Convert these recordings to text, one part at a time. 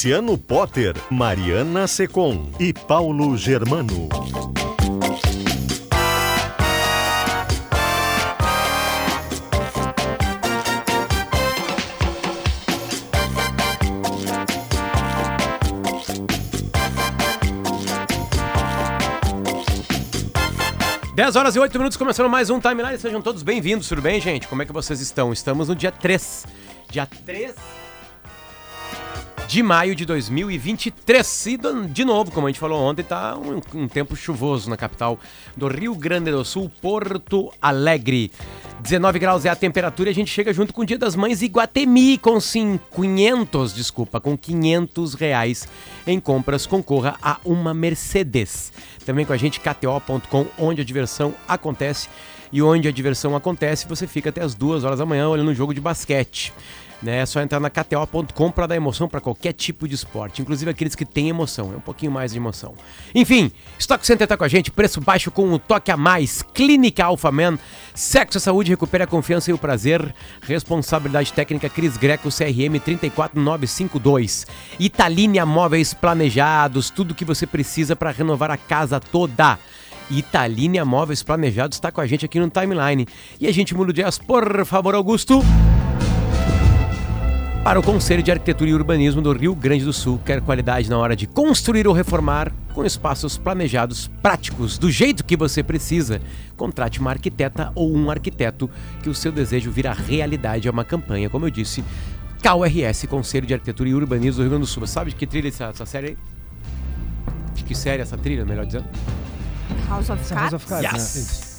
Luciano Potter, Mariana Secom e Paulo Germano. Dez horas e oito minutos, começando mais um Timeline. Sejam todos bem-vindos, tudo bem, gente? Como é que vocês estão? Estamos no dia 3. Dia 3 de maio de 2023. E de novo, como a gente falou ontem, tá um, um, tempo chuvoso na capital do Rio Grande do Sul, Porto Alegre. 19 graus é a temperatura e a gente chega junto com o Dia das Mães Iguatemi com 500, desculpa, com 500 reais em compras. Concorra a uma Mercedes. Também com a gente, KTO.com, onde a diversão acontece. E onde a diversão acontece, você fica até as duas horas da manhã olhando um jogo de basquete. Né? É só entrar na KTO.com para dar emoção para qualquer tipo de esporte, inclusive aqueles que têm emoção, é um pouquinho mais de emoção. Enfim, Stock Center tá com a gente, preço baixo com um toque a mais, Clínica Alpha Man, sexo e saúde, recupera a confiança e o prazer, responsabilidade técnica Cris Greco, CRM 34952, Italínia Móveis Planejados, tudo que você precisa para renovar a casa toda. Italínia Móveis Planejados está com a gente aqui no Timeline. E a gente muda o jazz, por favor, Augusto para o Conselho de Arquitetura e Urbanismo do Rio Grande do Sul. Quer qualidade na hora de construir ou reformar, com espaços planejados práticos, do jeito que você precisa. Contrate uma arquiteta ou um arquiteto que o seu desejo vira realidade. É uma campanha, como eu disse, KRS, Conselho de Arquitetura e Urbanismo do Rio Grande do Sul. Sabe de que trilha essa, essa série aí? De que série essa trilha, melhor dizendo? House of Cards? House of Cards, yes. né?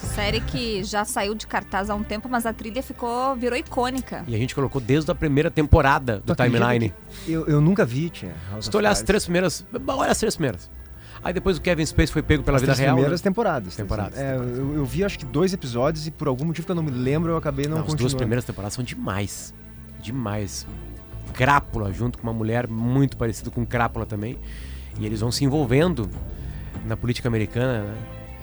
Série que já saiu de cartaz há um tempo, mas a trilha ficou virou icônica. E a gente colocou desde a primeira temporada do Timeline. Eu, eu nunca vi, tinha. Se tu olhar as três primeiras. Olha as três primeiras. Aí depois o Kevin Space foi pego pela as vida real. primeiras né? temporadas. Temporadas. É, temporadas. Eu, eu, vi acho que dois episódios e por algum motivo que eu não me lembro eu acabei não, não continuando. As duas primeiras temporadas são demais. Demais. Crápula junto com uma mulher muito parecida com Crápula também. E eles vão se envolvendo na política americana, né?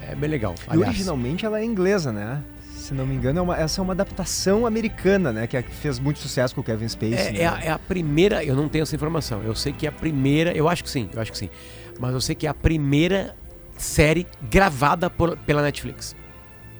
É bem legal. Aliás. E originalmente ela é inglesa, né? Se não me engano, é uma, essa é uma adaptação americana, né? Que, é, fez muito sucesso com o Kevin Spacey. É, né? é, a, é, a, primeira, eu não tenho essa informação. Eu sei que é a primeira, eu acho que sim, eu acho que sim. Mas eu sei que é a primeira série gravada por, pela Netflix.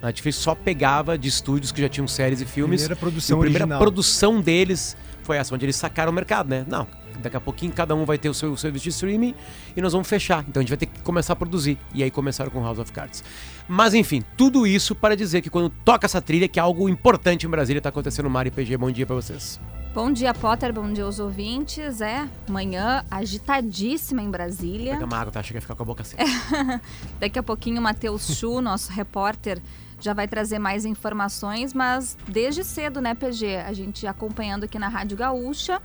A Netflix só pegava de estúdios que já tinham séries e filmes. Primeira produção e a primeira original. produção deles foi essa, onde eles sacaram o mercado, né? Não, daqui a pouquinho cada um vai ter o seu serviço de streaming e nós vamos fechar. Então a gente vai ter que começar a produzir. E aí começaram com House of Cards. Mas enfim, tudo isso para dizer que quando toca essa trilha, que é algo importante em Brasília, está acontecendo no Mar PG. Bom dia para vocês. Bom dia, Potter. Bom dia aos ouvintes. É, manhã agitadíssima em Brasília. Pega uma água, tá? Chega a ficar com a boca seca. Daqui a pouquinho o Matheus Chu, nosso repórter, já vai trazer mais informações, mas desde cedo, né, PG? A gente acompanhando aqui na Rádio Gaúcha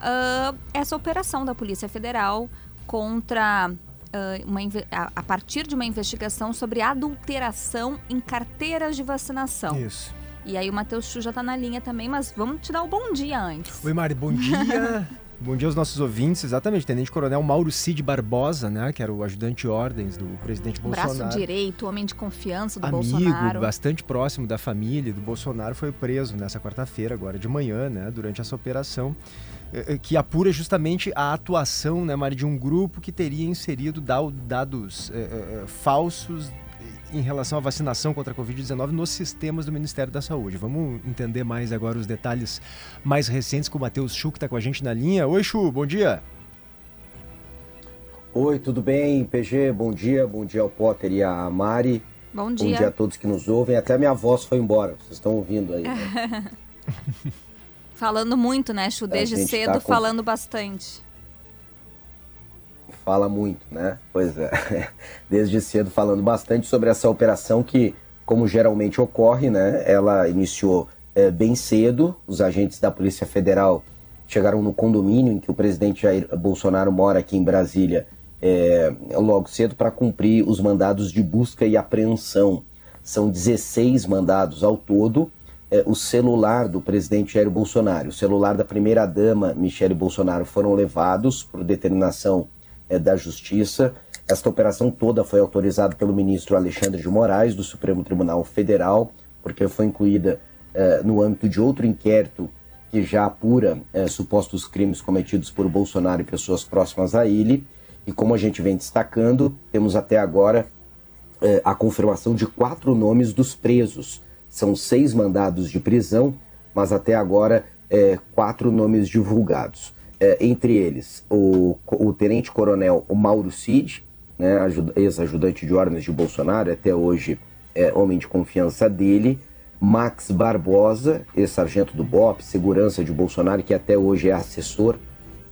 uh, essa operação da Polícia Federal contra Uh, uma, a, a, partir de uma investigação sobre adulteração em carteiras de vacinação. Isso. E aí o Matheus Chu já está na linha também, mas vamos te dar o um bom dia antes. Oi, Mari, bom dia. bom dia aos nossos ouvintes. Exatamente, Tenente Coronel Mauro Cid Barbosa, né, que era o ajudante de ordens do presidente Bolsonaro. Braço direito, homem de confiança do Amigo, Bolsonaro. Amigo, bastante próximo da família do Bolsonaro, foi preso nessa quarta-feira, agora de manhã, né, durante essa operação que apura justamente a atuação, né, Mari, de um grupo que teria inserido dados é, é, falsos em relação à vacinação contra a Covid-19 nos sistemas do Ministério da Saúde. Vamos entender mais agora os detalhes mais recentes com o Matheus Chu, que está com a gente na linha. Oi, Chu, bom dia. Oi, tudo bem, PG? Bom dia, bom dia ao Potter e à Mari. Bom dia. Bom dia a todos que nos ouvem. Até minha voz foi embora, vocês estão ouvindo aí. Né? Falando muito, né, Chu? Desde cedo, tá com... falando bastante. Fala muito, né? Pois é. Desde cedo falando bastante sobre essa operação que, como geralmente ocorre, né? Ela iniciou é, bem cedo. Os agentes da Polícia Federal chegaram no condomínio em que o presidente Jair Bolsonaro mora aqui em Brasília é, logo cedo para cumprir os mandados de busca e apreensão. São 16 mandados ao todo. É, o celular do presidente Jair Bolsonaro, o celular da primeira-dama Michele Bolsonaro foram levados por determinação é, da Justiça. Esta operação toda foi autorizada pelo ministro Alexandre de Moraes, do Supremo Tribunal Federal, porque foi incluída é, no âmbito de outro inquérito que já apura é, supostos crimes cometidos por Bolsonaro e pessoas próximas a ele. E como a gente vem destacando, temos até agora é, a confirmação de quatro nomes dos presos. São seis mandados de prisão, mas até agora é, quatro nomes divulgados. É, entre eles, o, o tenente-coronel Mauro Cid, né, ex-ajudante de ordens de Bolsonaro, até hoje é homem de confiança dele. Max Barbosa, ex-sargento do BOP, segurança de Bolsonaro, que até hoje é assessor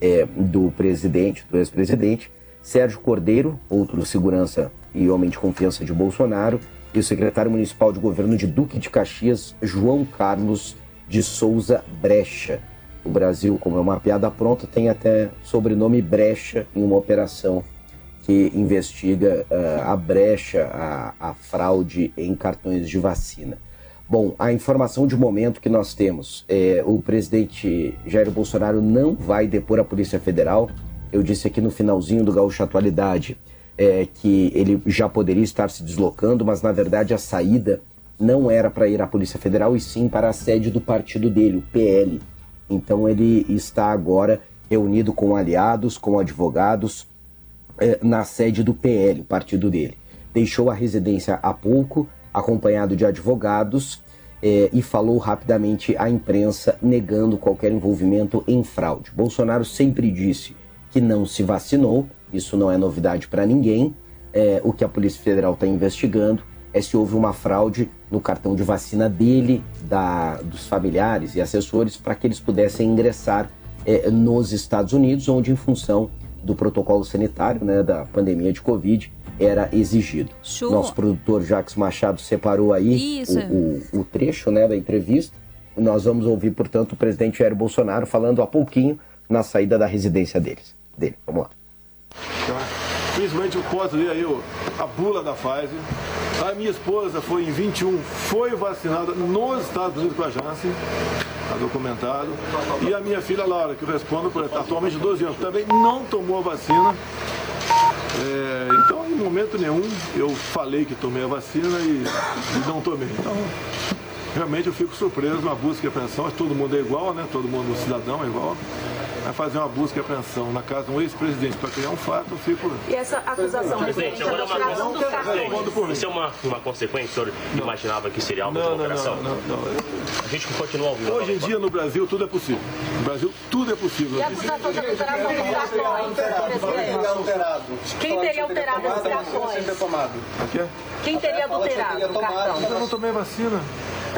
é, do presidente, do ex-presidente. Sérgio Cordeiro, outro segurança e homem de confiança de Bolsonaro. E o secretário municipal de governo de Duque de Caxias, João Carlos de Souza Brecha. O Brasil, como é uma piada pronta, tem até sobrenome Brecha em uma operação que investiga uh, a brecha, a, a fraude em cartões de vacina. Bom, a informação de momento que nós temos é o presidente Jair Bolsonaro não vai depor a Polícia Federal. Eu disse aqui no finalzinho do Gaúcho Atualidade é, que ele já poderia estar se deslocando, mas na verdade a saída não era para ir à Polícia Federal e sim para a sede do partido dele, o PL. Então ele está agora reunido com aliados, com advogados, é, na sede do PL, o partido dele. Deixou a residência há pouco acompanhado de advogados, eh, e falou rapidamente à imprensa negando qualquer envolvimento em fraude. Bolsonaro sempre disse que não se vacinou, isso não é novidade para ninguém. Eh, o que a Polícia Federal está investigando é se houve uma fraude no cartão de vacina dele, da, dos familiares e assessores, para que eles pudessem ingressar eh, nos Estados Unidos, onde, em função do protocolo sanitário né, da pandemia de Covid, era exigido. Show. Nosso produtor Jacques Machado separou aí o, o, o, trecho né, da entrevista. Nós vamos ouvir, portanto, o presidente Jair Bolsonaro falando há pouquinho na saída da residência deles. dele. Vamos lá. Então, infelizmente eu posso ler aí a bula da Pfizer. A minha esposa foi em 21, foi vacinada nos Estados Unidos com a Janssen, está documentado. E a minha filha Laura, que eu respondo por atualmente 12 anos, também não tomou a vacina. É, então, em momento nenhum, eu falei que tomei a vacina e, e não tomei. Então, realmente eu fico surpreso na busca e apreensão. Todo mundo é igual, né? Todo mundo, cidadão é igual a fazer uma busca e apreensão na casa de um ex-presidente para criar um fato, eu fico. E essa acusação, presidente, agora é uma, não, Isso é uma, uma consequência, o senhor não. imaginava que seria algo não, de uma operação? Não, não, não, A gente continua ouvindo. Hoje em dia no Brasil tudo é possível. No Brasil tudo é possível. E a acusação de alteração dos cartões? Quem teria alterado esses cartões? Quem teria adulterado o cartão? Eu não tomei vacina.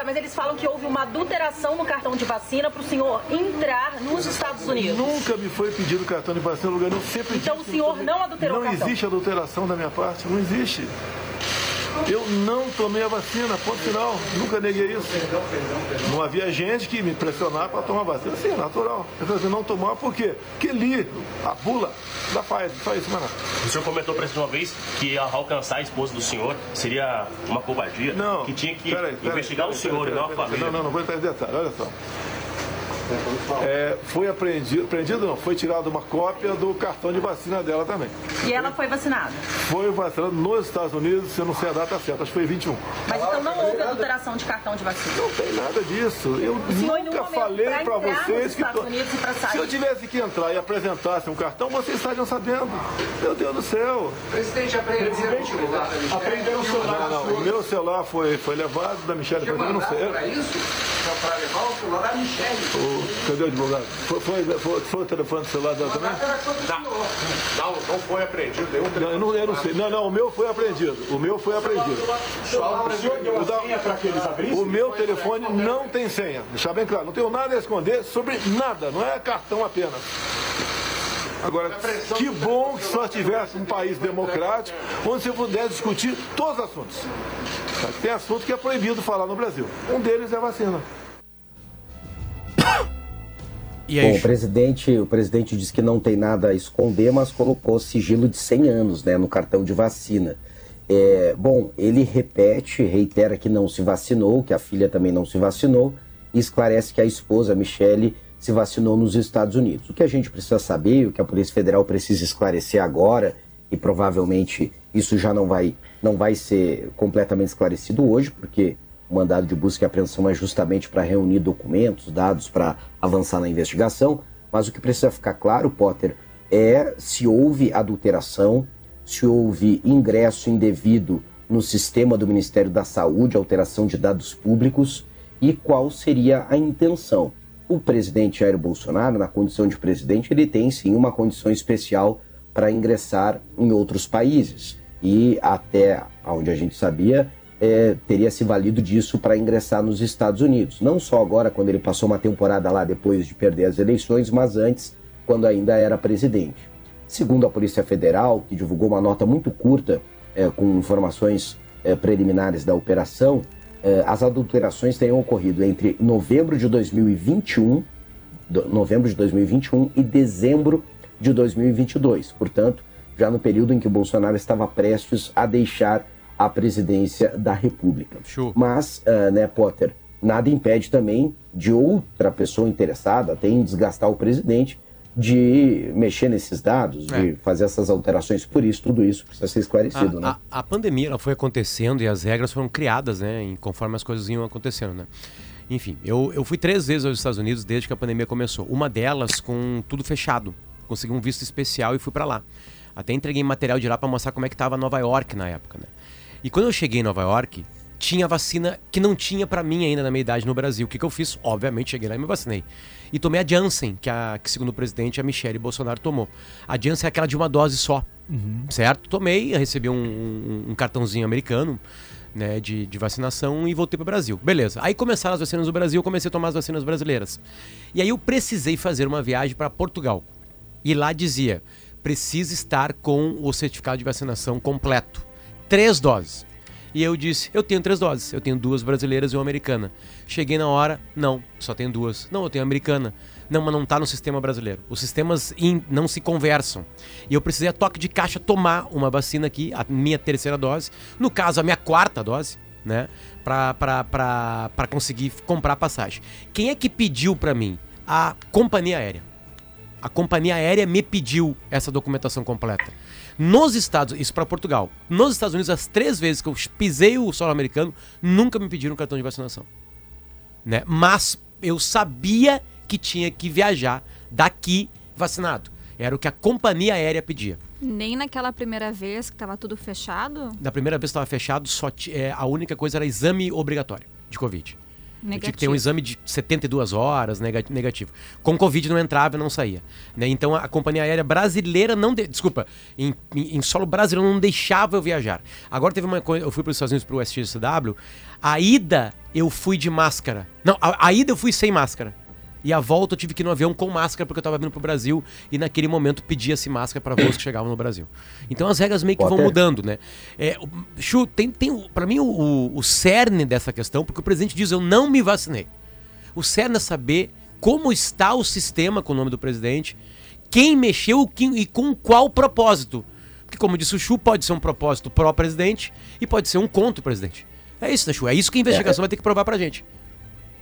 Tá, mas eles falam que houve uma adulteração no cartão de vacina para o senhor entrar nos Estados Unidos. Nunca me foi pedido cartão de vacina no lugar nenhum. Sempre então o senhor não adulterou não o cartão? Não existe adulteração da minha parte, não existe. Eu não tomei a vacina, ponto final. Nunca neguei isso. Não havia gente que me pressionava para tomar vacina. Sim, é natural. Eu falei assim, não tomar por quê? Porque li a bula da Pfizer, só isso, mano. O senhor comentou para uma vez que alcançar a esposa do senhor seria uma covardia. Não. Que tinha que peraí, peraí, investigar peraí, o senhor e não a família. Não, não, não vou entrar em detalhe, olha só. É, foi apreendido, apreendido não, foi tirada uma cópia do cartão de vacina dela também. E ela foi vacinada? Foi vacinada nos Estados Unidos, se eu não sei a data certa, acho que foi 21. Mas então não houve adulteração de cartão de vacina? Não tem nada disso. Eu nunca falei para vocês que. To... Se eu tivesse que entrar e apresentasse um cartão, vocês estariam sabendo. Meu Deus do céu. Presidente, apreenderam o celular. Apreenderam o celular. Não, não, o meu celular foi, foi levado da Michelle. Foi, não sei. Para isso? Para levar o celular da Michelle. Cadê o advogado? Foi, foi, foi, foi o telefone do celular dela também? Não, não foi apreendido. Eu não, eu não sei. Não, não, o meu foi apreendido. O meu foi apreendido. O meu telefone não tem senha. Deixar bem claro, não tenho nada a esconder sobre nada, não é cartão apenas. Agora, que bom que só tivesse um país democrático onde você pudesse discutir todos os assuntos. Tem assunto que é proibido falar no Brasil. Um deles é a vacina. Bom, o presidente, o presidente disse que não tem nada a esconder, mas colocou sigilo de 100 anos né, no cartão de vacina. É, bom, ele repete, reitera que não se vacinou, que a filha também não se vacinou, e esclarece que a esposa, Michele, se vacinou nos Estados Unidos. O que a gente precisa saber, o que a Polícia Federal precisa esclarecer agora, e provavelmente isso já não vai, não vai ser completamente esclarecido hoje, porque o mandado de busca e apreensão é justamente para reunir documentos, dados para avançar na investigação. Mas o que precisa ficar claro, Potter, é se houve adulteração, se houve ingresso indevido no sistema do Ministério da Saúde, alteração de dados públicos e qual seria a intenção. O presidente Jair Bolsonaro, na condição de presidente, ele tem sim uma condição especial para ingressar em outros países e até onde a gente sabia é, teria se valido disso para ingressar nos Estados Unidos. Não só agora, quando ele passou uma temporada lá depois de perder as eleições, mas antes, quando ainda era presidente. Segundo a Polícia Federal, que divulgou uma nota muito curta é, com informações é, preliminares da operação, é, as adulterações teriam ocorrido entre novembro de 2021, do, novembro de 2021 e dezembro de 2022. Portanto, já no período em que Bolsonaro estava prestes a deixar a presidência da República. Show. Mas, uh, né, Potter, nada impede também de outra pessoa interessada, até em desgastar o presidente, de mexer nesses dados, é. de fazer essas alterações. Por isso, tudo isso precisa ser esclarecido, a, né? A, a, pandemia ela foi acontecendo e as regras foram criadas, né? Em, conforme as coisas iam acontecendo, né? Enfim, eu, eu fui três vezes aos Estados Unidos desde que a pandemia começou. Uma delas com tudo fechado. Consegui um visto especial e fui para lá. Até entreguei material de lá para mostrar como é que tava Nova York na época, né? E quando eu cheguei em Nova York, tinha vacina que não tinha para mim ainda na minha idade no Brasil. O que, que eu fiz? Obviamente, cheguei lá e me vacinei. E tomei a Janssen, que, a, que segundo o presidente, a Michelle Bolsonaro tomou. A Janssen é aquela de uma dose só, uhum. certo? Tomei, recebi um, um, um cartãozinho americano, né, de, de vacinação e voltei para o Brasil. Beleza. Aí começaram as vacinas no Brasil, eu comecei a tomar as vacinas brasileiras. E aí eu precisei fazer uma viagem para Portugal. E lá dizia: precisa estar com o certificado de vacinação completo. Três doses. E eu disse: eu tenho três doses. Eu tenho duas brasileiras e uma americana. Cheguei na hora, não, só tenho duas. Não, eu tenho americana. Não, mas não está no sistema brasileiro. Os sistemas in, não se conversam. E eu precisei a toque de caixa tomar uma vacina aqui, a minha terceira dose. No caso, a minha quarta dose, né? Para conseguir comprar passagem. Quem é que pediu para mim? A companhia aérea. A companhia aérea me pediu essa documentação completa. Nos Estados isso para Portugal. Nos Estados Unidos, as três vezes que eu pisei o solo americano, nunca me pediram cartão de vacinação. Né? Mas eu sabia que tinha que viajar daqui vacinado. Era o que a companhia aérea pedia. Nem naquela primeira vez que estava tudo fechado? Da primeira vez que estava fechado, só é, a única coisa era exame obrigatório de Covid. Negativo. Tinha que ter um exame de 72 horas negativo. Com Covid não entrava e não saía. Né? Então a companhia aérea brasileira não. De... Desculpa, em, em, solo brasileiro não deixava eu viajar. Agora teve uma coisa. Eu fui para os Estados Unidos para o SXSW. A ida eu fui de máscara. Não, a, a ida eu fui sem máscara. E a volta eu tive que ir no avião com máscara porque eu estava vindo pro Brasil e naquele momento pedia-se máscara para voos que chegavam no Brasil. Então as regras meio que vão mudando, né? É, Chu, tem, tem para mim o, o cerne dessa questão, porque o presidente diz eu não me vacinei. O cerne é saber como está o sistema com o nome do presidente, quem mexeu e com qual propósito. Porque como disse o Chu, pode ser um propósito pró-presidente e pode ser um contra o presidente. É isso, né, Chu? É isso que a investigação é, é. vai ter que provar pra gente.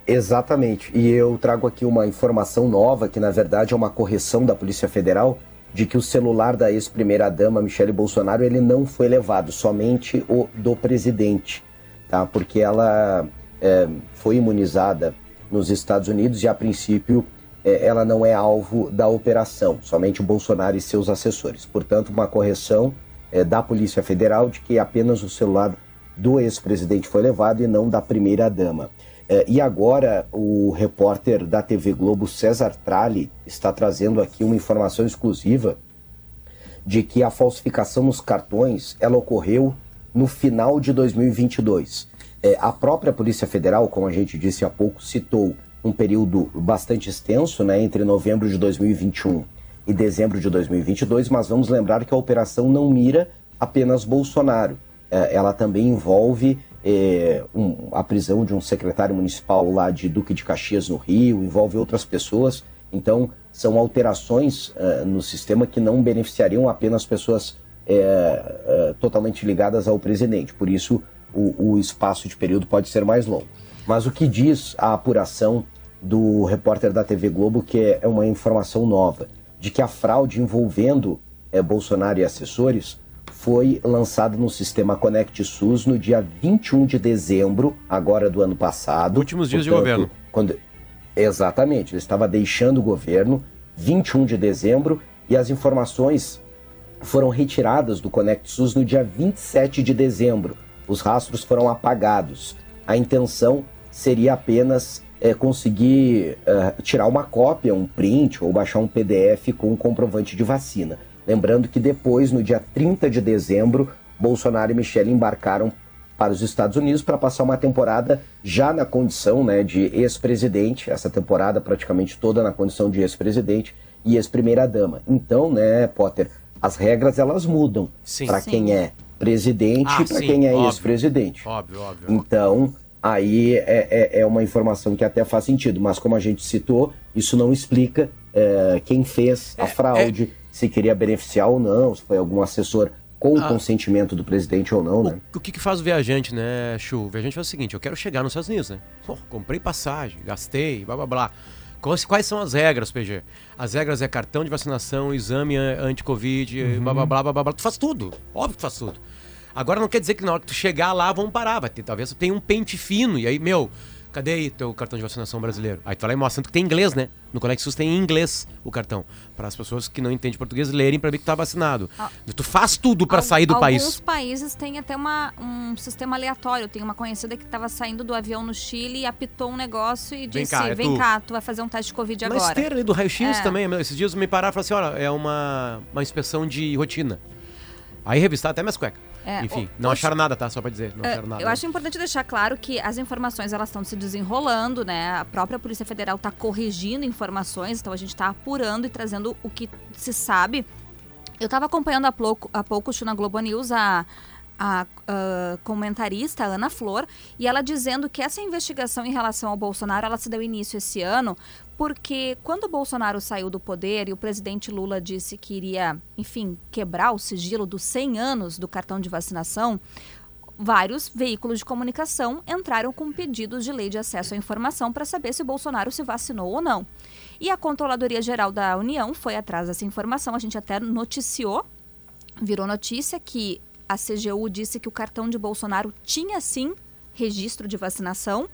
Exatamente. E eu trago aqui uma informação nova, que na verdade é uma correção da Polícia Federal, de que o celular da ex-primeira-dama Michele Bolsonaro ele não foi levado, somente o do presidente, tá? Porque ela é, foi imunizada nos Estados Unidos e, a princípio, é, ela não é alvo da operação, somente o Bolsonaro e seus assessores. Portanto, uma correção é, da Polícia Federal de que apenas o celular do ex-presidente foi levado e não da primeira-dama. É, e agora o repórter da TV Globo, César Tralli, está trazendo aqui uma informação exclusiva de que a falsificação nos cartões ela ocorreu no final de 2022. É, a própria Polícia Federal, como a gente disse há pouco, citou um período bastante extenso, né, entre novembro de 2021 e dezembro de 2022, mas vamos lembrar que a operação não mira apenas Bolsonaro. É, ela também envolve é, um, a prisão de um secretário municipal lá de Duque de Caxias, no Rio, envolve outras pessoas Então, são alterações uh, no sistema que não beneficiariam apenas pessoas uh, totalmente ligadas ao presidente. Por isso, o, o espaço de período pode ser mais longo. Mas o que diz a apuração do repórter da TV Globo, que é uma informação nova, de que a fraude envolvendo é, Bolsonaro e assessores foi lançada no sistema Conect SUS no dia 21 de dezembro, agora do ano passado. Últimos dias Portanto, de governo. Quando... Exatamente, ele estava deixando o governo, 21 de dezembro, e as informações foram retiradas do Conect SUS no dia 27 de dezembro. Os rastros foram apagados. A intenção seria apenas é, conseguir é, tirar uma cópia, um print ou baixar um PDF com um comprovante de vacina. Lembrando que depois, no dia 30 de dezembro, Bolsonaro e Michele embarcaram para os Estados Unidos para passar uma temporada já na condição né, de ex-presidente, essa temporada praticamente toda na condição de ex-presidente e ex-primeira-dama. Então, né, Potter, as regras elas mudam para quem é presidente ah, e para quem é ex-presidente. Óbvio, óbvio. Então, aí é, é, é, uma informação que até faz sentido, mas como a gente citou, isso não explica é, quem fez a é, fraude, é. Se queria beneficiar ou não, se foi algum assessor com o ah. consentimento do presidente ou não, né? O, o que, que faz o viajante, né, Chu? O viajante faz o seguinte, eu quero chegar nos Estados Unidos, né? Pô, comprei passagem, gastei, blá blá blá. Quais, quais são as regras, PG? As regras é cartão de vacinação, exame anti-Covid, uhum. blá, blá, blá, blá, blá. Tu faz tudo. Óbvio que tu faz tudo. Agora não quer dizer que na hora que tu chegar lá vão parar. Vai ter, talvez tenha um pente fino. E aí, meu, cadê aí teu cartão de vacinação brasileiro? Aí tu vai lá e mostra que tem inglês, né? No Conexus tem em inglês o cartão. Para as pessoas que não entendem português lerem para ver que tá vacinado. Ah, tu faz tudo para sair do alguns país. Alguns países têm até uma, um sistema aleatório. Tem uma conhecida que estava saindo do avião no Chile e apitou um negócio e disse: Vem cá, é vem tu. cá tu vai fazer um teste de Covid agora. Na esteira ali do raio-x é. também. Esses dias me pararam e falaram assim: olha, é uma, uma inspeção de rotina. Aí revistar até minhas cuecas. É, Enfim, o, não acharam nada, tá? Só pra dizer, não é, acharam nada. Eu acho importante deixar claro que as informações elas estão se desenrolando, né? A própria Polícia Federal está corrigindo informações, então a gente está apurando e trazendo o que se sabe. Eu estava acompanhando há pouco, há pouco na Globo News a, a, a, comentarista Ana Flor e ela dizendo que essa investigação em relação ao Bolsonaro ela se deu início esse ano porque quando o Bolsonaro saiu do poder e o presidente Lula disse que iria, enfim, quebrar o sigilo dos 100 anos do cartão de vacinação, vários veículos de comunicação entraram com pedidos de lei de acesso à informação para saber se o Bolsonaro se vacinou ou não. E a Controladoria Geral da União foi atrás dessa informação, a gente até noticiou, virou notícia que a CGU disse que o cartão de Bolsonaro tinha sim registro de vacinação,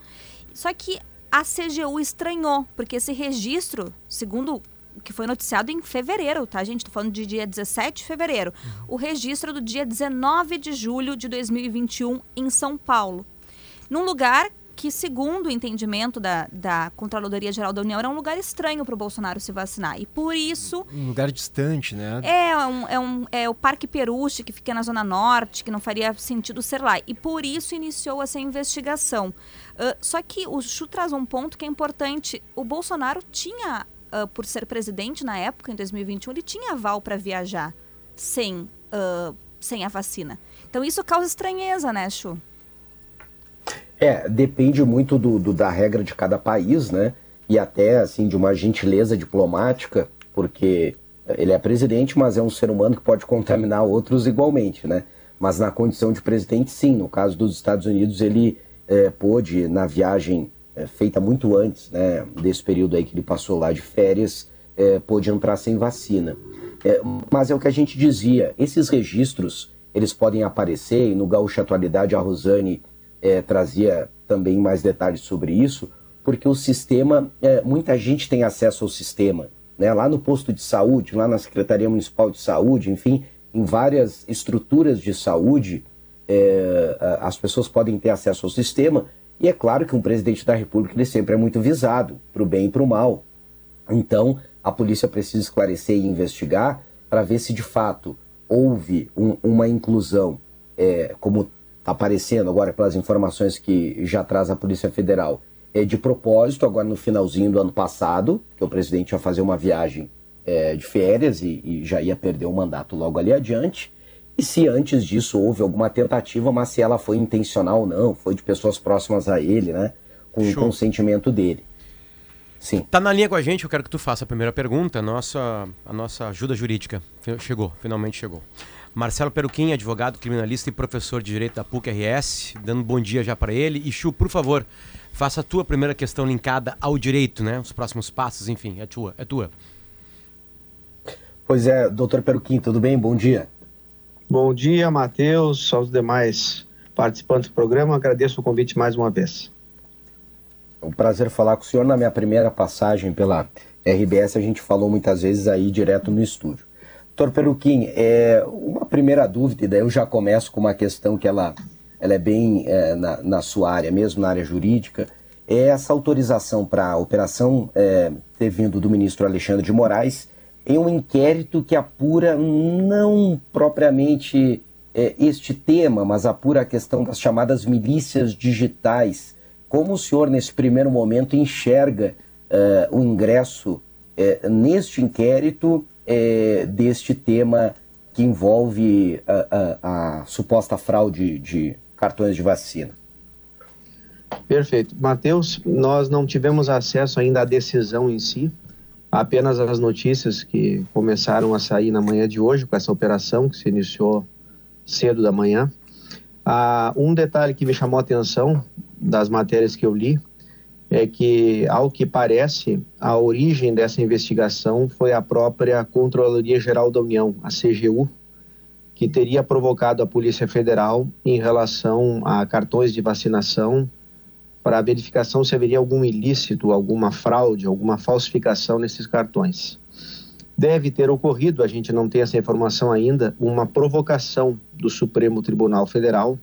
só que a CGU estranhou, porque esse registro, segundo o que foi noticiado em fevereiro, tá, gente? Tô falando de dia 17 de fevereiro. Uhum. O registro do dia 19 de julho de 2021 em São Paulo. Num lugar que, segundo o entendimento da, da Controladoria Geral da União, era um lugar estranho para o Bolsonaro se vacinar. E por isso. Um lugar distante, né? É, um, é, um, é o Parque Peruche, que fica na Zona Norte, que não faria sentido ser lá. E por isso iniciou essa investigação. Uh, só que o Chu traz um ponto que é importante. O Bolsonaro tinha, uh, por ser presidente na época, em 2021, ele tinha aval para viajar sem, uh, sem a vacina. Então isso causa estranheza, né, Chu? É, depende muito do, do, da regra de cada país, né? E até, assim, de uma gentileza diplomática, porque ele é presidente, mas é um ser humano que pode contaminar outros igualmente, né? Mas na condição de presidente, sim. No caso dos Estados Unidos, ele é, pôde, na viagem é, feita muito antes, né? Desse período aí que ele passou lá de férias, é, pôde entrar sem vacina. É, mas é o que a gente dizia, esses registros, eles podem aparecer, e no Gaúcha Atualidade a Rosane é, trazia também mais detalhes sobre isso, porque o sistema, é, muita gente tem acesso ao sistema, né? lá no posto de saúde, lá na Secretaria Municipal de Saúde, enfim, em várias estruturas de saúde, é, as pessoas podem ter acesso ao sistema, e é claro que um presidente da República ele sempre é muito visado, para o bem e para o mal. Então, a polícia precisa esclarecer e investigar para ver se de fato houve um, uma inclusão, é, como está aparecendo agora pelas informações que já traz a Polícia Federal, é de propósito, agora no finalzinho do ano passado, que o presidente ia fazer uma viagem é, de férias e, e, já ia perder o mandato logo ali adiante. E se antes disso houve alguma tentativa, mas se ela foi intencional ou não, foi de pessoas próximas a ele, né? Com Show. o consentimento dele. Sim. Tá na linha com a gente, eu quero que tu faça a primeira pergunta. A nossa, a nossa ajuda jurídica chegou, finalmente chegou. Marcelo Peruquim, advogado, criminalista e professor de Direito da PUC-RS, dando bom dia já para ele. E Chu, por favor, faça a tua primeira questão linkada ao direito, né? Os próximos passos, enfim, é tua, é tua. Pois é, doutor Peruquim, tudo bem? Bom dia. Bom dia, Matheus, aos demais participantes do programa. Agradeço o convite mais uma vez. É um prazer falar com o senhor. Na minha primeira passagem pela RBS, a gente falou muitas vezes aí direto no estúdio. Doutor Peruquim, é, uma primeira dúvida, e daí eu já começo com uma questão que ela, ela é bem é, na, na, sua área, mesmo na área jurídica, é essa autorização para a operação é, ter vindo do ministro Alexandre de Moraes em um inquérito que apura não propriamente é, este tema, mas apura a questão das chamadas milícias digitais. Como o senhor, nesse primeiro momento, enxerga uh, o ingresso uh, neste inquérito uh, deste tema que envolve a, a, a, suposta fraude de cartões de vacina? Perfeito. Matheus, nós não tivemos acesso ainda à decisão em si, apenas as notícias que começaram a sair na manhã de hoje com essa operação que se iniciou cedo da manhã. Ah, um detalhe que me chamou a atenção das matérias que eu li é que, ao que parece, a origem dessa investigação foi a própria Controladoria Geral da União, a CGU, que teria provocado a Polícia Federal em relação a cartões de vacinação para verificação se haveria algum ilícito, alguma fraude, alguma falsificação nesses cartões. Deve ter ocorrido, a gente não tem essa informação ainda, uma provocação do Supremo Tribunal Federal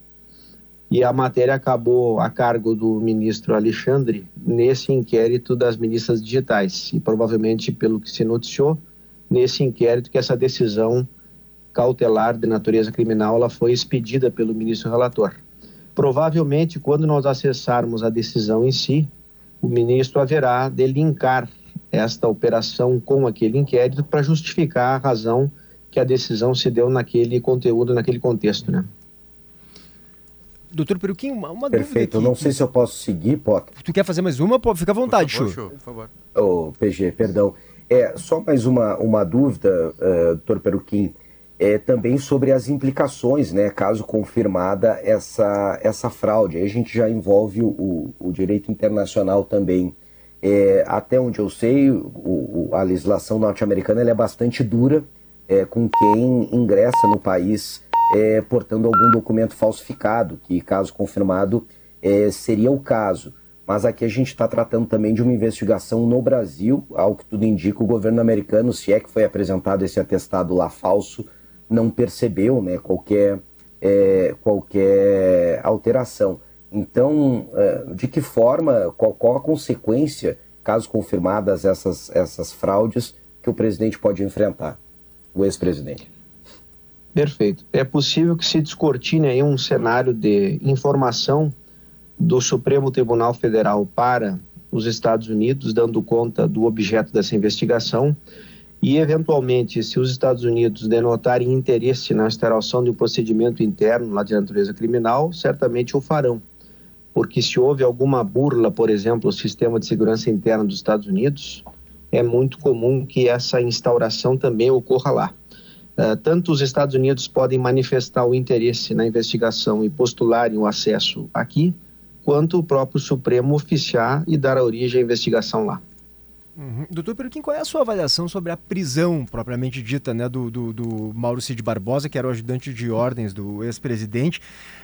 e a matéria acabou a cargo do ministro Alexandre nesse inquérito das ministras digitais e provavelmente pelo que se noticiou nesse inquérito que essa decisão cautelar de natureza criminal ela foi expedida pelo ministro relator. Provavelmente quando nós acessarmos a decisão em si, o ministro haverá de linkar esta operação com aquele inquérito para justificar a razão que a decisão se deu naquele conteúdo, naquele contexto, né? Doutor Peruquinho, uma, uma Perfeito, eu não sei se eu posso seguir, Potter. Tu quer fazer mais uma? Fica à vontade, Chu. Por favor. Ô, oh, PG, perdão. É, só mais uma, uma dúvida, uh, doutor Peruquim, é, também sobre as implicações, né, caso confirmada essa, essa fraude. Aí a gente já envolve o, o direito internacional também. É, até onde eu sei, o, o, a legislação norte-americana é bastante dura é, com quem ingressa no país é, portando algum documento falsificado, que, caso confirmado, é, seria o caso. Mas aqui a gente está tratando também de uma investigação no Brasil, ao que tudo indica, o governo americano, se é que foi apresentado esse atestado lá falso, não percebeu né, qualquer, é, qualquer alteração. Então, é, de que forma, qual, qual a consequência, caso confirmadas essas, essas fraudes, que o presidente pode enfrentar, o ex-presidente? Perfeito. É possível que se descortine aí um cenário de informação do Supremo Tribunal Federal para os Estados Unidos, dando conta do objeto dessa investigação, e, eventualmente, se os Estados Unidos denotarem interesse na instauração de um procedimento interno lá de natureza criminal, certamente o farão. Porque se houve alguma burla, por exemplo, ao sistema de segurança interna dos Estados Unidos, é muito comum que essa instauração também ocorra lá. Uh, tanto os Estados Unidos podem manifestar o interesse na investigação e postularem o acesso aqui, quanto o próprio Supremo oficiar e dar origem à investigação lá. Uhum. Doutor Peruquim, qual é a sua avaliação sobre a prisão propriamente dita né, do, do, do Mauro Cid Barbosa, que era o ajudante de ordens do ex-presidente?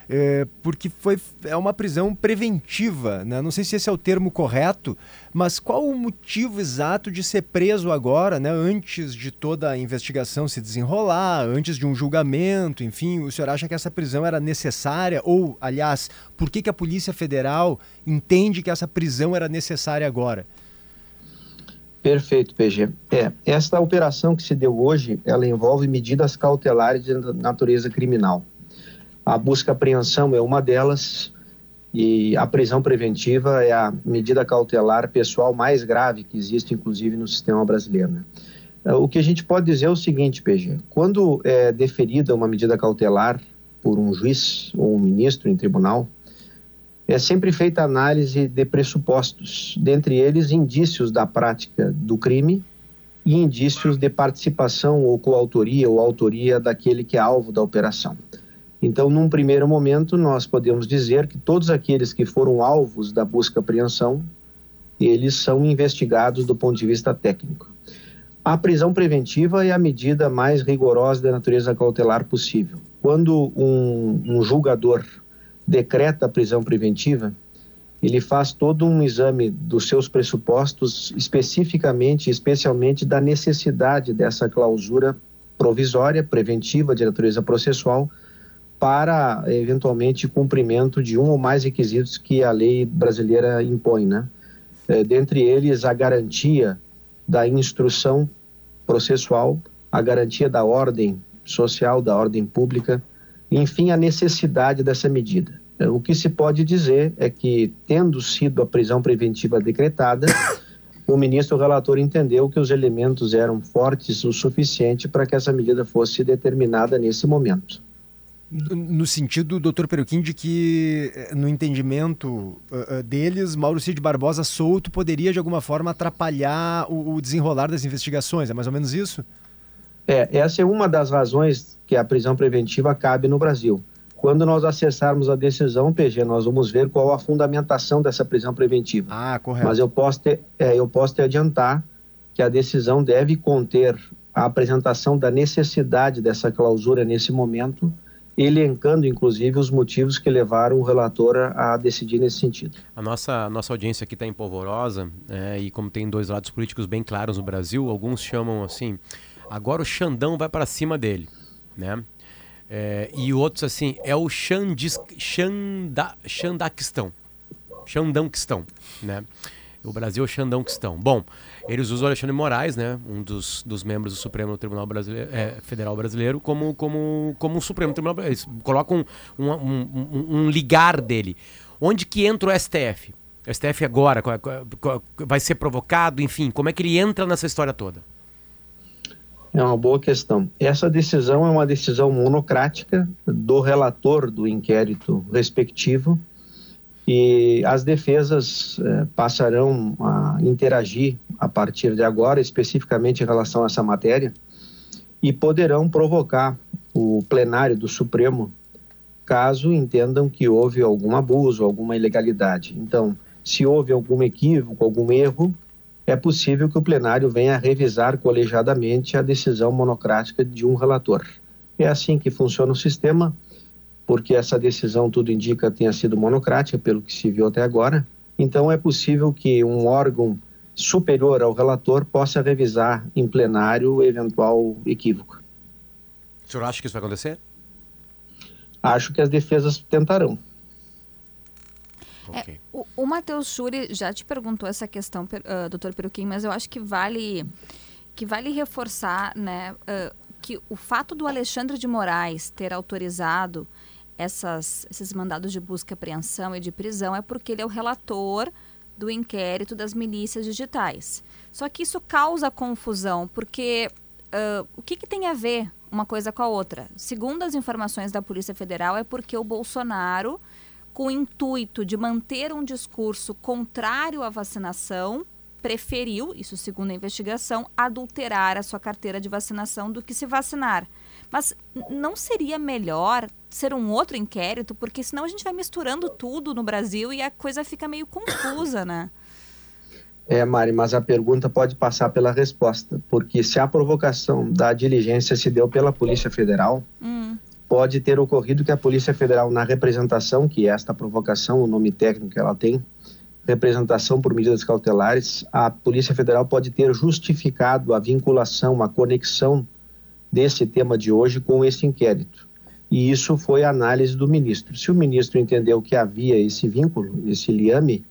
É, porque foi, é uma prisão preventiva, né? não sei se esse é o termo correto, mas qual o motivo exato de ser preso agora, né, antes de toda a investigação se desenrolar, antes de um julgamento, enfim, o senhor acha que essa prisão era necessária? Ou, aliás, por que, que a Polícia Federal entende que essa prisão era necessária agora? Perfeito, PG. É, esta operação que se deu hoje, ela envolve medidas cautelares de natureza criminal. A busca apreensão é uma delas e a prisão preventiva é a medida cautelar pessoal mais grave que existe, inclusive, no sistema brasileiro. Né? É, o que a gente pode dizer é o seguinte, PG, quando é deferida uma medida cautelar por um juiz ou um ministro em tribunal, é sempre feita análise de pressupostos, dentre eles indícios da prática do crime e indícios de participação ou coautoria ou autoria daquele que é alvo da operação. Então, num primeiro momento, nós podemos dizer que todos aqueles que foram alvos da busca-apreensão, eles são investigados do ponto de vista técnico. A prisão preventiva é a medida mais rigorosa da natureza cautelar possível. Quando um, um julgador decreta a prisão preventiva, ele faz todo um exame dos seus pressupostos, especificamente, especialmente da necessidade dessa clausura provisória, preventiva, de natureza processual, para eventualmente cumprimento de um ou mais requisitos que a lei brasileira impõe, né? É, dentre eles a garantia da instrução processual, a garantia da ordem social, da ordem pública, enfim, a necessidade dessa medida. É, o que se pode dizer é que, tendo sido a prisão preventiva decretada, o ministro relator entendeu que os elementos eram fortes o suficiente para que essa medida fosse determinada nesse momento. No sentido, doutor Peruquim, de que, eh, no entendimento uh, deles, Mauro Cid Barbosa solto poderia, de alguma forma, atrapalhar o, o, desenrolar das investigações. É mais ou menos isso? É, essa é uma das razões que a prisão preventiva cabe no Brasil. Quando nós acessarmos a decisão, PG, nós vamos ver qual a fundamentação dessa prisão preventiva. Ah, correto. Mas eu posso, ter, é, eu posso te adiantar que a decisão deve conter a apresentação da necessidade dessa clausura nesse momento elencando inclusive os motivos que levaram o relator a, decidir nesse sentido. A nossa, nossa audiência aqui está em polvorosa, é, e como tem dois lados políticos bem claros no Brasil, alguns chamam assim, agora o Xandão vai para cima dele, né? É, e outros assim, é o Xandis, Xanda, Xandaquistão, Xandãoquistão, né? O Brasil é o Xandãoquistão. Bom, eles usam o Alexandre Moraes, né, um dos, dos membros do Supremo Tribunal Brasileiro, é, Federal Brasileiro, como, como, como um Supremo Tribunal Brasileiro. Eles colocam um, um, um, um ligar dele. Onde que entra o STF? O STF agora vai ser provocado, enfim, como é que ele entra nessa história toda? É uma boa questão. Essa decisão é uma decisão monocrática do relator do inquérito respectivo e as defesas eh, passarão a interagir a partir de agora, especificamente em relação a essa matéria, e poderão provocar o plenário do Supremo caso entendam que houve algum abuso, alguma ilegalidade. Então, se houve algum equívoco, algum erro, é possível que o plenário venha revisar colegiadamente a decisão monocrática de um relator. É assim que funciona o sistema porque essa decisão, tudo indica, tenha sido monocrática, pelo que se viu até agora. Então, é possível que um órgão superior ao relator possa revisar em plenário o eventual equívoco. O senhor acha que isso vai acontecer? Acho que as defesas tentarão. É, o, o Matheus Schuri já te perguntou essa questão, uh, doutor Peruquim, mas eu acho que vale, que vale reforçar né, uh, que o fato do Alexandre de Moraes ter autorizado essas, esses mandados de busca, apreensão e de prisão é porque ele é o relator do inquérito das milícias digitais. Só que isso causa confusão, porque uh, o que, que tem a ver uma coisa com a outra? Segundo as informações da Polícia Federal, é porque o Bolsonaro, com o intuito de manter um discurso contrário à vacinação, preferiu, isso segundo a investigação, adulterar a sua carteira de vacinação do que se vacinar. Mas não seria melhor ser um outro inquérito? Porque senão a gente vai misturando tudo no Brasil e a coisa fica meio confusa, né? É, Mari, mas a pergunta pode passar pela resposta, porque se a provocação da diligência se deu pela Polícia Federal, hum. Pode ter ocorrido que a Polícia Federal, na representação, que é esta provocação, o nome técnico que ela tem, representação por medidas cautelares, a Polícia Federal pode ter justificado a vinculação, a conexão desse tema de hoje com esse inquérito. E isso foi a análise do ministro. Se o ministro entendeu que havia esse vínculo, esse liame,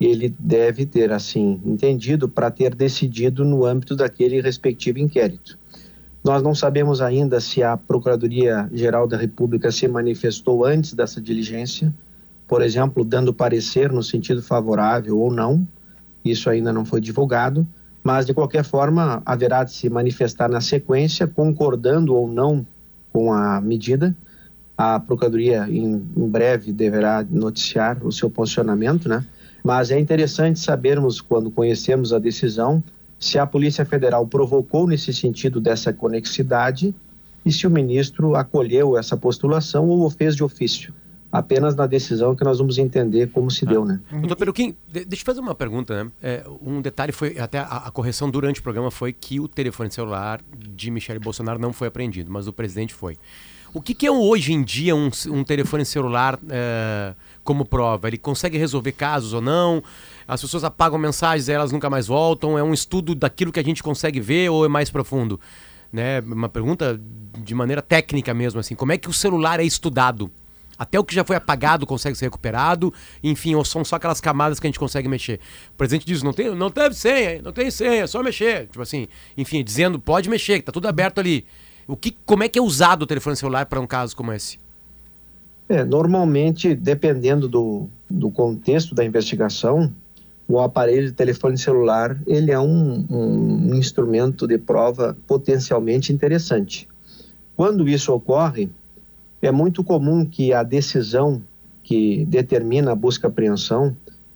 ele deve ter, assim, entendido para ter decidido no âmbito daquele respectivo inquérito. Nós não sabemos ainda se a Procuradoria-Geral da República se manifestou antes dessa diligência, por exemplo, dando parecer no sentido favorável ou não, isso ainda não foi divulgado, mas de qualquer forma haverá de se manifestar na sequência, concordando ou não com a medida, A Procuradoria em, em breve deverá noticiar o seu posicionamento, né? Mas é interessante sabermos, quando conhecemos a decisão, se a Polícia Federal provocou nesse sentido dessa conexidade e se o ministro acolheu essa postulação ou o fez de ofício. Apenas na decisão que nós vamos entender como se ah. deu, né? Doutor Peruquim, deixa eu fazer uma pergunta, né? É, um detalhe foi, até a, a, correção durante o programa foi que o telefone celular de Michele Bolsonaro não foi apreendido, mas o presidente foi. O que, que é hoje em dia um, um telefone celular é, como prova? Ele consegue resolver casos ou não? As pessoas apagam mensagens elas nunca mais voltam? É um estudo daquilo que a gente consegue ver ou é mais profundo? Né? Uma pergunta de maneira técnica mesmo, assim. Como é que o celular é estudado? Até o que já foi apagado consegue ser recuperado, enfim, ou são só aquelas camadas que a gente consegue mexer. O presidente diz, não tem, não teve senha, não tem senha, é só mexer. Tipo assim, enfim, dizendo, pode mexer, que tá tudo aberto ali. O que, como é que é usado o telefone celular para um caso como esse? É, normalmente, dependendo do, do contexto da investigação, o aparelho de telefone celular ele é um, um instrumento de prova potencialmente interessante. Quando isso ocorre, é muito comum que a decisão que determina a busca-apreensão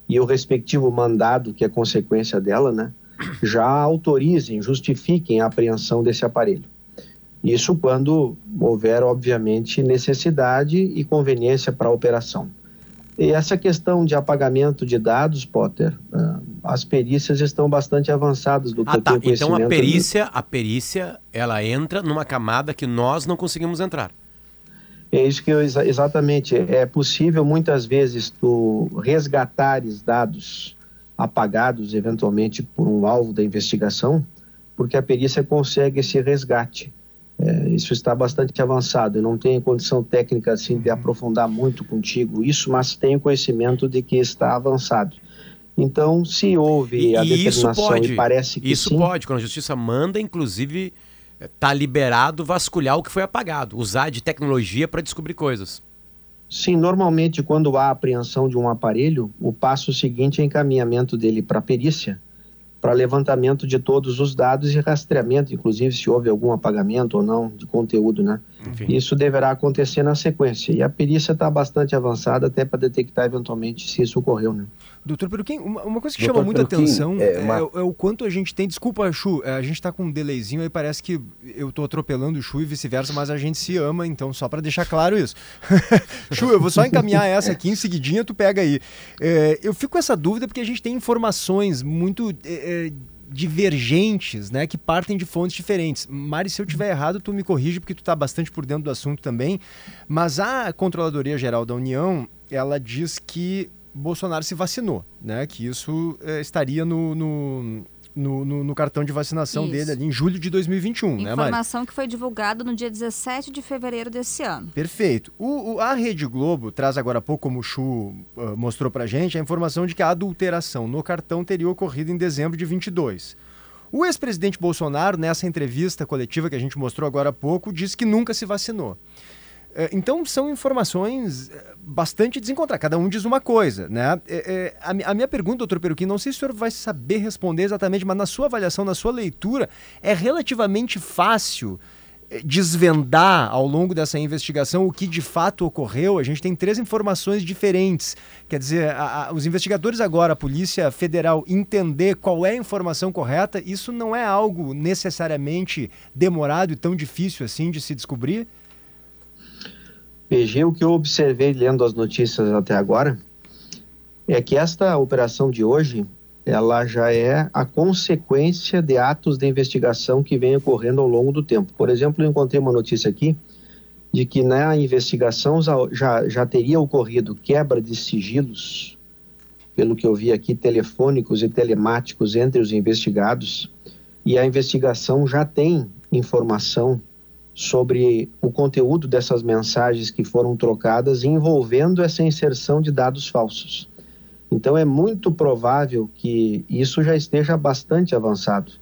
e o respectivo mandado, que é consequência dela, né, já autorizem, justifiquem a apreensão desse aparelho. Isso quando houver, obviamente, necessidade e conveniência para a operação. E essa questão de apagamento de dados, Potter, uh, as perícias estão bastante avançadas do que ah, eu tá. tenho Então a perícia, a perícia, ela entra numa camada que nós não conseguimos entrar. É isso que eu, exatamente. É possível muitas vezes tu resgatares dados apagados eventualmente por um alvo da investigação, porque a perícia consegue esse resgate. É, isso está bastante avançado. Eu não tenho condição técnica assim de aprofundar muito contigo isso, mas tenho conhecimento de que está avançado. Então, se houve e, a determinação isso pode, e parece que isso sim, pode, quando a justiça manda, inclusive, está liberado vasculhar o que foi apagado, usar de tecnologia para descobrir coisas. Sim, normalmente quando há apreensão de um aparelho, o passo seguinte é encaminhamento dele para a perícia para levantamento de todos os dados e rastreamento, inclusive se houve algum apagamento ou não de conteúdo, né? Enfim. Isso deverá acontecer na sequência. E a perícia está bastante avançada até para detectar eventualmente se isso ocorreu, né? Doutor Peruquim, uma, uma coisa que Doutor chama muita Peruquim, atenção é, uma... é, é, o quanto a gente tem. Desculpa, Chu, é, a gente está com um delayzinho aí, parece que eu estou atropelando o Chu e vice-versa, mas a gente se ama, então só para deixar claro isso. Chu, eu vou só encaminhar essa aqui em seguidinha, tu pega aí. É, eu fico com essa dúvida porque a gente tem informações muito é, é, divergentes, né, que partem de fontes diferentes. Mari, se eu tiver errado, tu me corrige porque tu está bastante por dentro do assunto também. Mas a Controladoria Geral da União, ela diz que Bolsonaro se vacinou, né? Que isso é, estaria no, no, no, no, no, cartão de vacinação isso. dele ali em julho de 2021, Informação né, Informação que foi divulgada no dia 17 de fevereiro desse ano. Perfeito. O, o, a Rede Globo traz agora há pouco, como o Chu uh, mostrou pra gente, a informação de que a adulteração no cartão teria ocorrido em dezembro de 22. O ex-presidente Bolsonaro, nessa entrevista coletiva que a gente mostrou agora há pouco, disse que nunca se vacinou. É, então são informações é, bastante desencontradas, cada um diz uma coisa, né? É, a, minha pergunta, doutor Peruquim, não sei se o senhor vai saber responder exatamente, mas na sua avaliação, na sua leitura, é relativamente fácil desvendar ao longo dessa investigação o que de fato ocorreu. A gente tem três informações diferentes. Quer dizer, a, a, os investigadores agora, a Polícia Federal, entender qual é a informação correta, isso não é algo necessariamente demorado e tão difícil assim de se descobrir? PG, o que eu observei lendo as notícias até agora é que esta operação de hoje ela já é a consequência de atos de investigação que vem ocorrendo ao longo do tempo. Por exemplo, eu encontrei uma notícia aqui de que na investigação já, já teria ocorrido quebra de sigilos, pelo que eu vi aqui, telefônicos e telemáticos entre os investigados, e a investigação já tem informação sobre o conteúdo dessas mensagens que foram trocadas envolvendo essa inserção de dados falsos. Então é muito provável que isso já esteja bastante avançado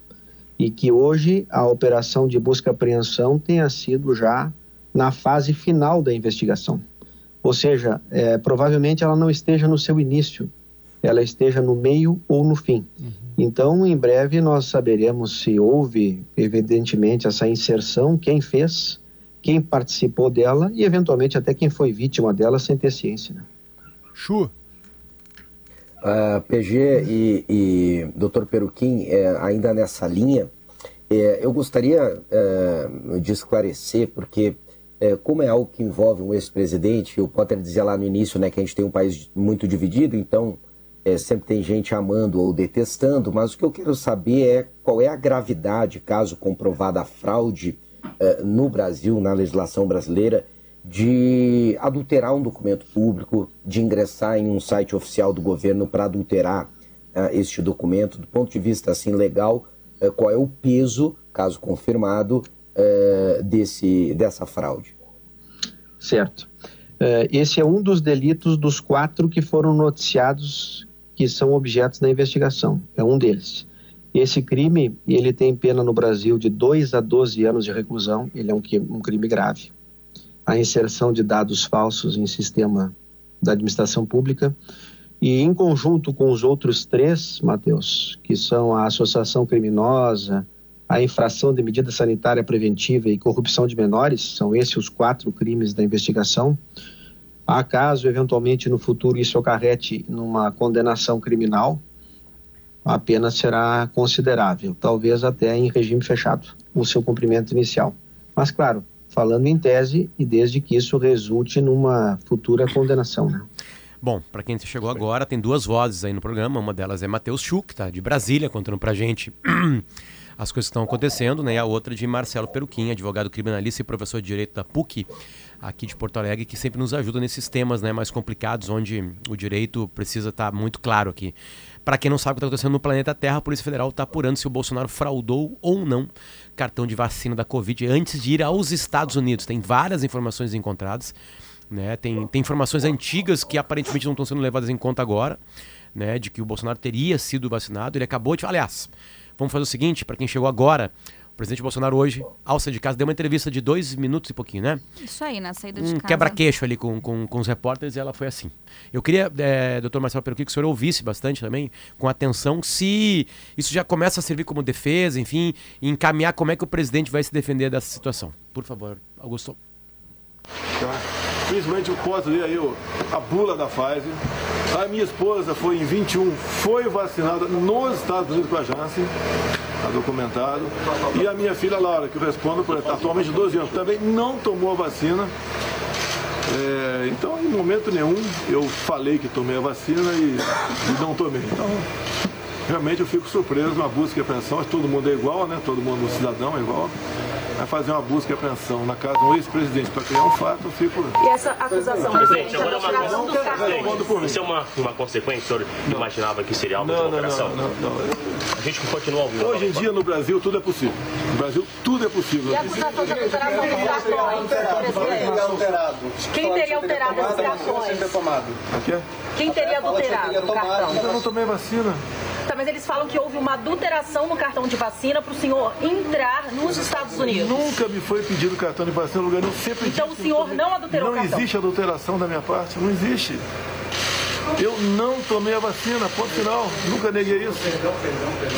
e que hoje a operação de busca-apreensão tenha sido já na fase final da investigação. Ou seja, é, provavelmente ela não esteja no seu início, ela esteja no meio ou no fim. Uhum. Então, em breve, nós saberemos se houve, evidentemente, essa inserção, quem fez quem participou dela e, eventualmente, até quem foi vítima dela sem ter ciência. Né? Chu. Uh, ah, PG e, e Dr. Peruquim, é, ainda nessa linha, é, eu gostaria é, de esclarecer, porque é, como é algo que envolve um ex-presidente, o Potter dizia lá no início né, que a gente tem um país muito dividido, então é, sempre tem gente amando ou detestando, mas o que eu quero saber é qual é a gravidade, caso comprovada a fraude é, no Brasil, na legislação brasileira, de adulterar um documento público, de ingressar em um site oficial do governo para adulterar uh, este documento, do ponto de vista assim legal, uh, qual é o peso, caso confirmado, uh, desse, dessa fraude? Certo. esse é um dos delitos dos quatro que foram noticiados que são objetos da investigação. É um deles. Esse crime, ele tem pena no Brasil de 2 a 12 anos de reclusão, ele é um, um crime grave a inserção de dados falsos em sistema da administração pública. E em conjunto com os outros três, Matheus, que são a associação criminosa, a infração de medida sanitária preventiva e corrupção de menores, são esses os quatro crimes da investigação. Acaso, eventualmente, no futuro isso acarrete numa condenação criminal, a pena será considerável, talvez até em regime fechado, o seu cumprimento inicial. Mas, claro, falando em tese e desde que isso resulte numa futura condenação. Né? Bom, para quem chegou agora, tem duas vozes aí no programa. Uma delas é Matheus Schuch, tá, de Brasília, contando para gente as coisas que estão acontecendo, né? E a outra de Marcelo Peruquim, advogado criminalista e professor de direito da PUC, aqui de Porto Alegre, que sempre nos ajuda nesses temas né, mais complicados, onde o direito precisa estar tá muito claro aqui. Para quem não sabe o que está acontecendo no planeta Terra, a Polícia Federal está apurando se o Bolsonaro fraudou ou não cartão de vacina da Covid antes de ir aos Estados Unidos. Tem várias informações encontradas. Né? Tem, tem informações antigas que aparentemente não estão sendo levadas em conta agora, né? De que o Bolsonaro teria sido vacinado. Ele acabou de. Aliás, vamos fazer o seguinte: para quem chegou agora, presidente Bolsonaro hoje, ao sair de casa, deu uma entrevista de dois minutos e pouquinho, né? Isso aí, na saída de um casa. quebra-queixo ali com, com, com, os repórteres e ela foi assim. Eu queria, é, doutor Marcelo Peruqui, que o senhor ouvisse bastante também, com atenção, se isso já começa a servir como defesa, enfim, e encaminhar como é que o presidente vai se defender dessa situação. Por favor, Augusto. Infelizmente eu posso ler aí a bula da Pfizer. A minha esposa foi em 21, foi vacinada nos Estados Unidos com a Janssen, está documentado. E a minha filha Laura, que eu respondo por atualmente 12 anos, também não tomou a vacina. É, então, em momento nenhum, eu falei que tomei a vacina e, e não tomei. Então, realmente eu fico surpreso, uma busca e apreensão, todo mundo é igual, né? Todo mundo, cidadão é igual a fazer uma busca e apreensão na casa de um ex-presidente para criar um fato, eu fico. E essa acusação, presidente, agora é uma coisa. Isso é uma, uma consequência, o senhor não. imaginava que seria algo não, de operação? Não, não, não, não. A gente continua ouvindo. Hoje em dia no Brasil tudo é possível. No Brasil tudo é possível. E a acusação de alteração dos cartões? Quem teria alterado os cartões? Quem teria adulterado o cartão? Eu não tomei vacina. Tá, mas eles falam que houve uma adulteração no cartão de vacina para o senhor entrar nos Estados Unidos. Nunca me foi pedido cartão de vacina no lugar nenhum. Sempre então o senhor não adulterou não o cartão? Não existe adulteração da minha parte, não existe. Eu não tomei a vacina, ponto final. Nunca neguei isso.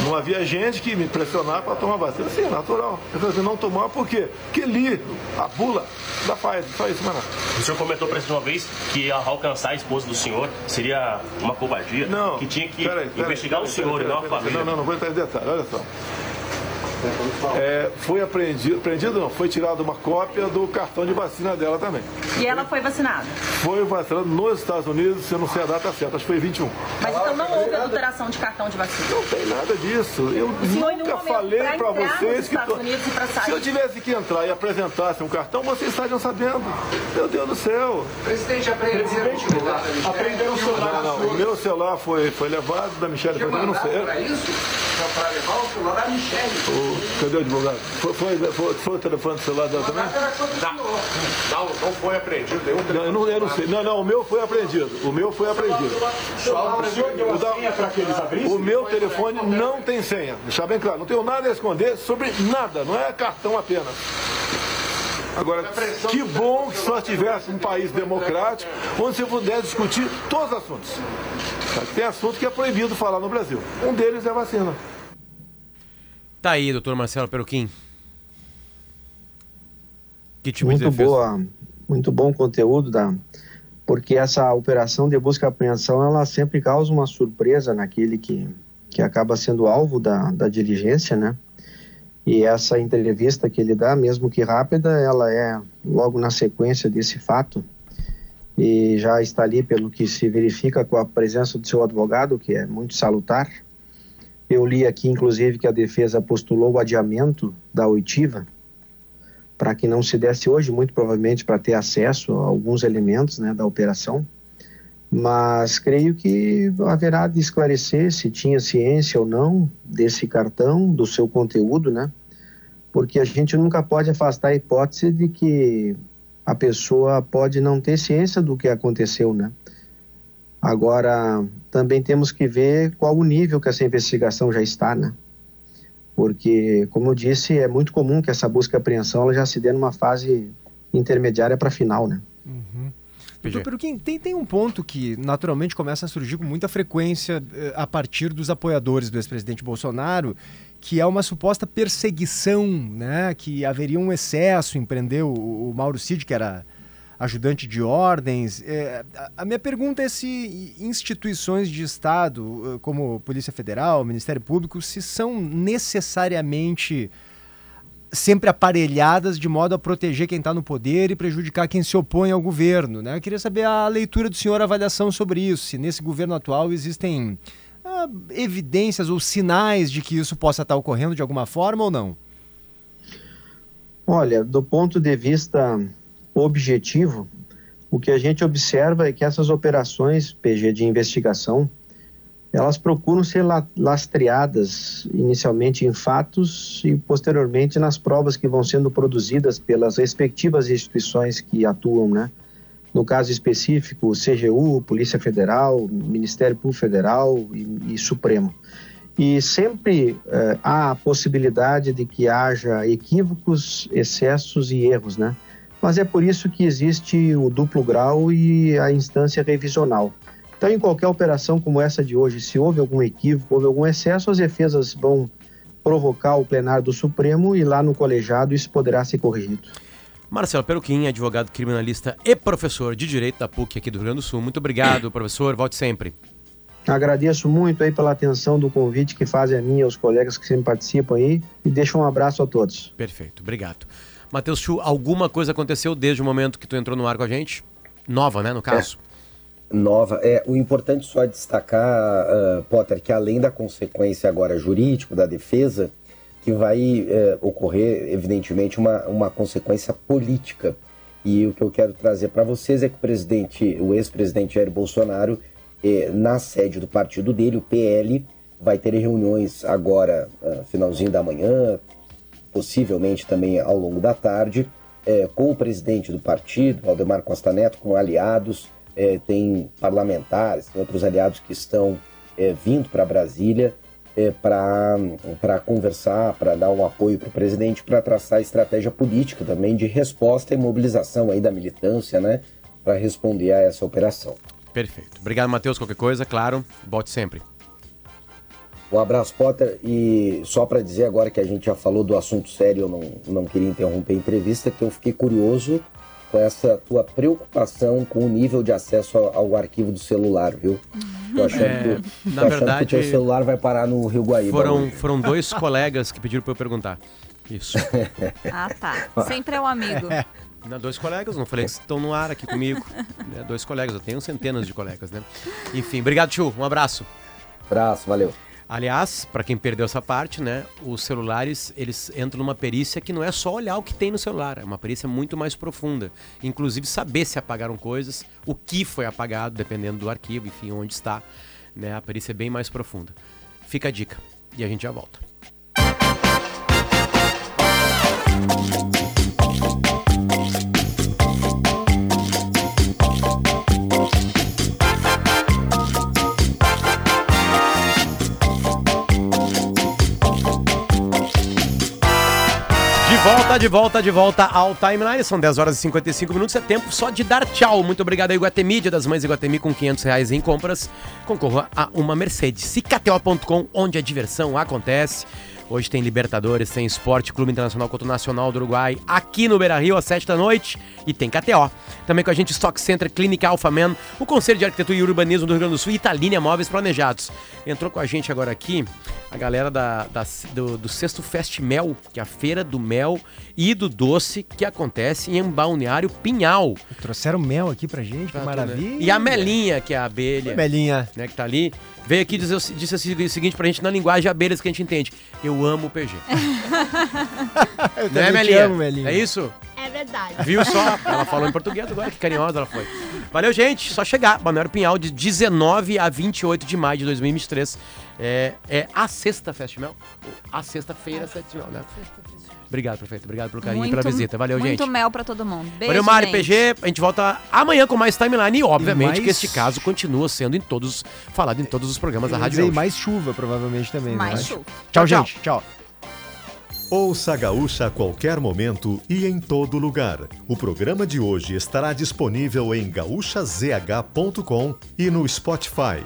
Não havia gente que me pressionava para tomar vacina. Sim, é natural. Eu falei assim, não tomar por quê? Porque li a bula da Pfizer, só isso, mano. O senhor comentou para uma vez que alcançar a esposa do senhor seria uma covardia. Não. Que tinha que peraí, peraí, investigar peraí, o senhor e não a família. Não, não, não vou entrar em detalhe, olha só. É, foi apreendido, apreendido não, foi tirada uma cópia do cartão de vacina dela também. E ela foi vacinada? Foi vacinada nos Estados Unidos, se eu não sei a data certa, acho que foi 21. Mas então não houve adulteração de cartão de vacina? Não tem nada disso. Eu nunca falei para vocês que. To... Se eu tivesse que entrar e apresentasse um cartão, vocês estariam sabendo. Meu Deus do céu. Presidente, apreenderam o celular. Apreenderam o celular. Não, não, o meu celular foi, foi levado da Michelle. Eu não sei. Para isso? Para levar o celular da Michelle. Cadê o advogado? Foi, foi, foi, foi o telefone do celular dela também? Não, não foi apreendido. Não, eu não, eu não sei. Não, não, o meu foi apreendido. O meu foi apreendido. O meu telefone não tem senha. Deixar bem claro. Não tenho nada a esconder sobre nada. Não é cartão apenas. Agora, que bom que só tivesse um país democrático onde você pudesse discutir todos os assuntos. Tem assunto que é proibido falar no Brasil. Um deles é a vacina. Tá aí, doutor Marcelo Peruquim. Que tipo muito de boa, muito bom conteúdo da porque essa operação de busca e apreensão ela sempre causa uma surpresa naquele que, que acaba sendo alvo da, da diligência, né? E essa entrevista que ele dá, mesmo que rápida, ela é logo na sequência desse fato e já está ali pelo que se verifica com a presença do seu advogado, que é muito salutar. Eu li aqui, inclusive, que a defesa postulou o adiamento da oitiva para que não se desse hoje, muito provavelmente para ter acesso a alguns elementos né, da operação. Mas creio que haverá de esclarecer se tinha ciência ou não desse cartão, do seu conteúdo, né? Porque a gente nunca pode afastar a hipótese de que a pessoa pode não ter ciência do que aconteceu, né? Agora, também temos que ver qual o nível que essa investigação já está, né? Porque, como eu disse, é muito comum que essa busca e apreensão ela já se dê numa fase intermediária para final, né? Doutor Peruquim, tem, tem um ponto que naturalmente começa a surgir com muita frequência eh, a partir dos apoiadores do ex-presidente Bolsonaro, que é uma suposta perseguição, né? Que haveria um excesso em prender o, Mauro Cid, que era ajudante de ordens. A- a minha pergunta é se instituições de Estado, eh, como Polícia Federal, Ministério Público, se são necessariamente sempre aparelhadas de modo a proteger quem está no poder e prejudicar quem se opõe ao governo. Né? Eu queria saber a leitura do senhor, a avaliação sobre isso. Se nesse governo atual existem ah, evidências ou sinais de que isso possa estar ocorrendo de alguma forma ou não? Olha, do ponto de vista objetivo, o que a gente observa é que essas operações PG de investigação, elas procuram ser la- lastreadas inicialmente em fatos e posteriormente nas provas que vão sendo produzidas pelas respectivas instituições que atuam, né? No caso específico, CGU, Polícia Federal, Ministério Público Federal e, e Supremo. E sempre eh, há a possibilidade de que haja equívocos, excessos e erros, né? Mas é por isso que existe o duplo grau e a instância revisional. Então, em qualquer operação como essa de hoje, se houve algum equívoco, houve algum excesso, as defesas vão provocar o plenário do Supremo e lá no colegiado isso poderá ser corrigido. Marcelo Peruquim, advogado criminalista e professor de Direito da PUC aqui do Rio Grande do Sul. Muito obrigado, professor. Volte sempre. Agradeço muito aí pela atenção do convite que fazem a mim e aos colegas que sempre participam aí e deixo um abraço a todos. Perfeito, obrigado. Matheus Chu, alguma coisa aconteceu desde o momento que tu entrou no ar com a gente? Nova, né, no caso? Nova. É, o importante só é destacar, ah, Potter, que além da consequência agora jurídica da defesa, que vai eh, ocorrer, evidentemente, uma, uma consequência política. E o que eu quero trazer para vocês é que o presidente, o ex-presidente Jair Bolsonaro, eh, na sede do partido dele, o PL, vai ter reuniões agora, ah, finalzinho da manhã, possivelmente também ao longo da tarde, eh, com o presidente do partido, Valdemar Costa Neto, com aliados, eh, tem parlamentares, tem outros aliados que estão eh, vindo para Brasília eh, para conversar, para dar um apoio para o presidente, para traçar estratégia política também de resposta e mobilização aí da militância, né, para responder a essa operação. Perfeito. Obrigado, Matheus. Qualquer coisa, claro, volte sempre. Um abraço, Potter. E só para dizer agora que a gente já falou do assunto sério, eu não, não queria interromper a entrevista, que eu fiquei curioso com essa tua preocupação com o nível de acesso ao, ao arquivo do celular, viu? Tô achando, É, que, na tô achando verdade, que o teu celular vai parar no Rio Guaíba. Foram, hoje. foram dois colegas que pediram para eu perguntar. Isso. Ah, tá. Sempre é um amigo. Não, dois colegas, não falei que estão no ar aqui comigo. Né, dois colegas, eu tenho centenas de colegas, né? Enfim, obrigado, Chu. Um abraço. Abraço, valeu. Aliás, para quem perdeu essa parte, né, os celulares, eles entram numa perícia que não é só olhar o que tem no celular, é uma perícia muito mais profunda. Inclusive saber se apagaram coisas, o que foi apagado, dependendo do arquivo, enfim, onde está, né? A perícia é bem mais profunda. Fica a dica. E a gente já volta. De volta, de volta, de volta ao Timeline. São 10 horas e 55 minutos. É tempo só de dar tchau. Muito obrigado a Iguatemi, Dia das Mães Iguatemi, com 500 reais em compras. Concorra a uma Mercedes. Cicateo.com, onde a diversão acontece. Hoje tem Libertadores, tem Esporte Clube Internacional contra o Nacional do Uruguai aqui no Beira Rio às 7 da noite e tem KTO. Também com a gente Stock Center, Clínica Alpha Man, o Conselho de Arquitetura e Urbanismo do Rio Grande do Sul e Italínia Móveis Planejados. Entrou com a gente agora aqui a galera da, da- do, do Sexto Fest Mel, que é a feira do mel e do doce que acontece em Balneário Pinhal. Trouxeram mel aqui pra gente, que maravilha. E a Melinha, que é a abelha. Oi, Melinha. Né, que tá ali, veio aqui dizer, o- disse o seguinte pra gente na linguagem de abelhas que a gente entende. Eu amo o PG. Eu Não é, Melinha? amo, Melinha. É isso? É verdade. Viu só? Ela falou em português agora, que carinhosa ela foi. Valeu, gente. Só chegar. Balneário Pinhal, de 19 a 28 de maio de 2023. É, é a sexta Festival. A sexta-feira Festival, né? Obrigado, prefeito. Obrigado pelo carinho e pela visita. Valeu, muito gente. mel pra todo mundo. Beijo, Valeu, Mari, gente. PG. A gente volta amanhã com mais timeline e, obviamente, mais- que este caso continua sendo em todos, falado em todos os programas da Rádio Gaúcha. mais chuva, provavelmente, também. Mais né? chuva. Tchau, Tchau, gente. Tchau. Ouça a Gaúcha a qualquer momento e em todo lugar. O programa de hoje estará disponível em gaúchazh.com e no Spotify.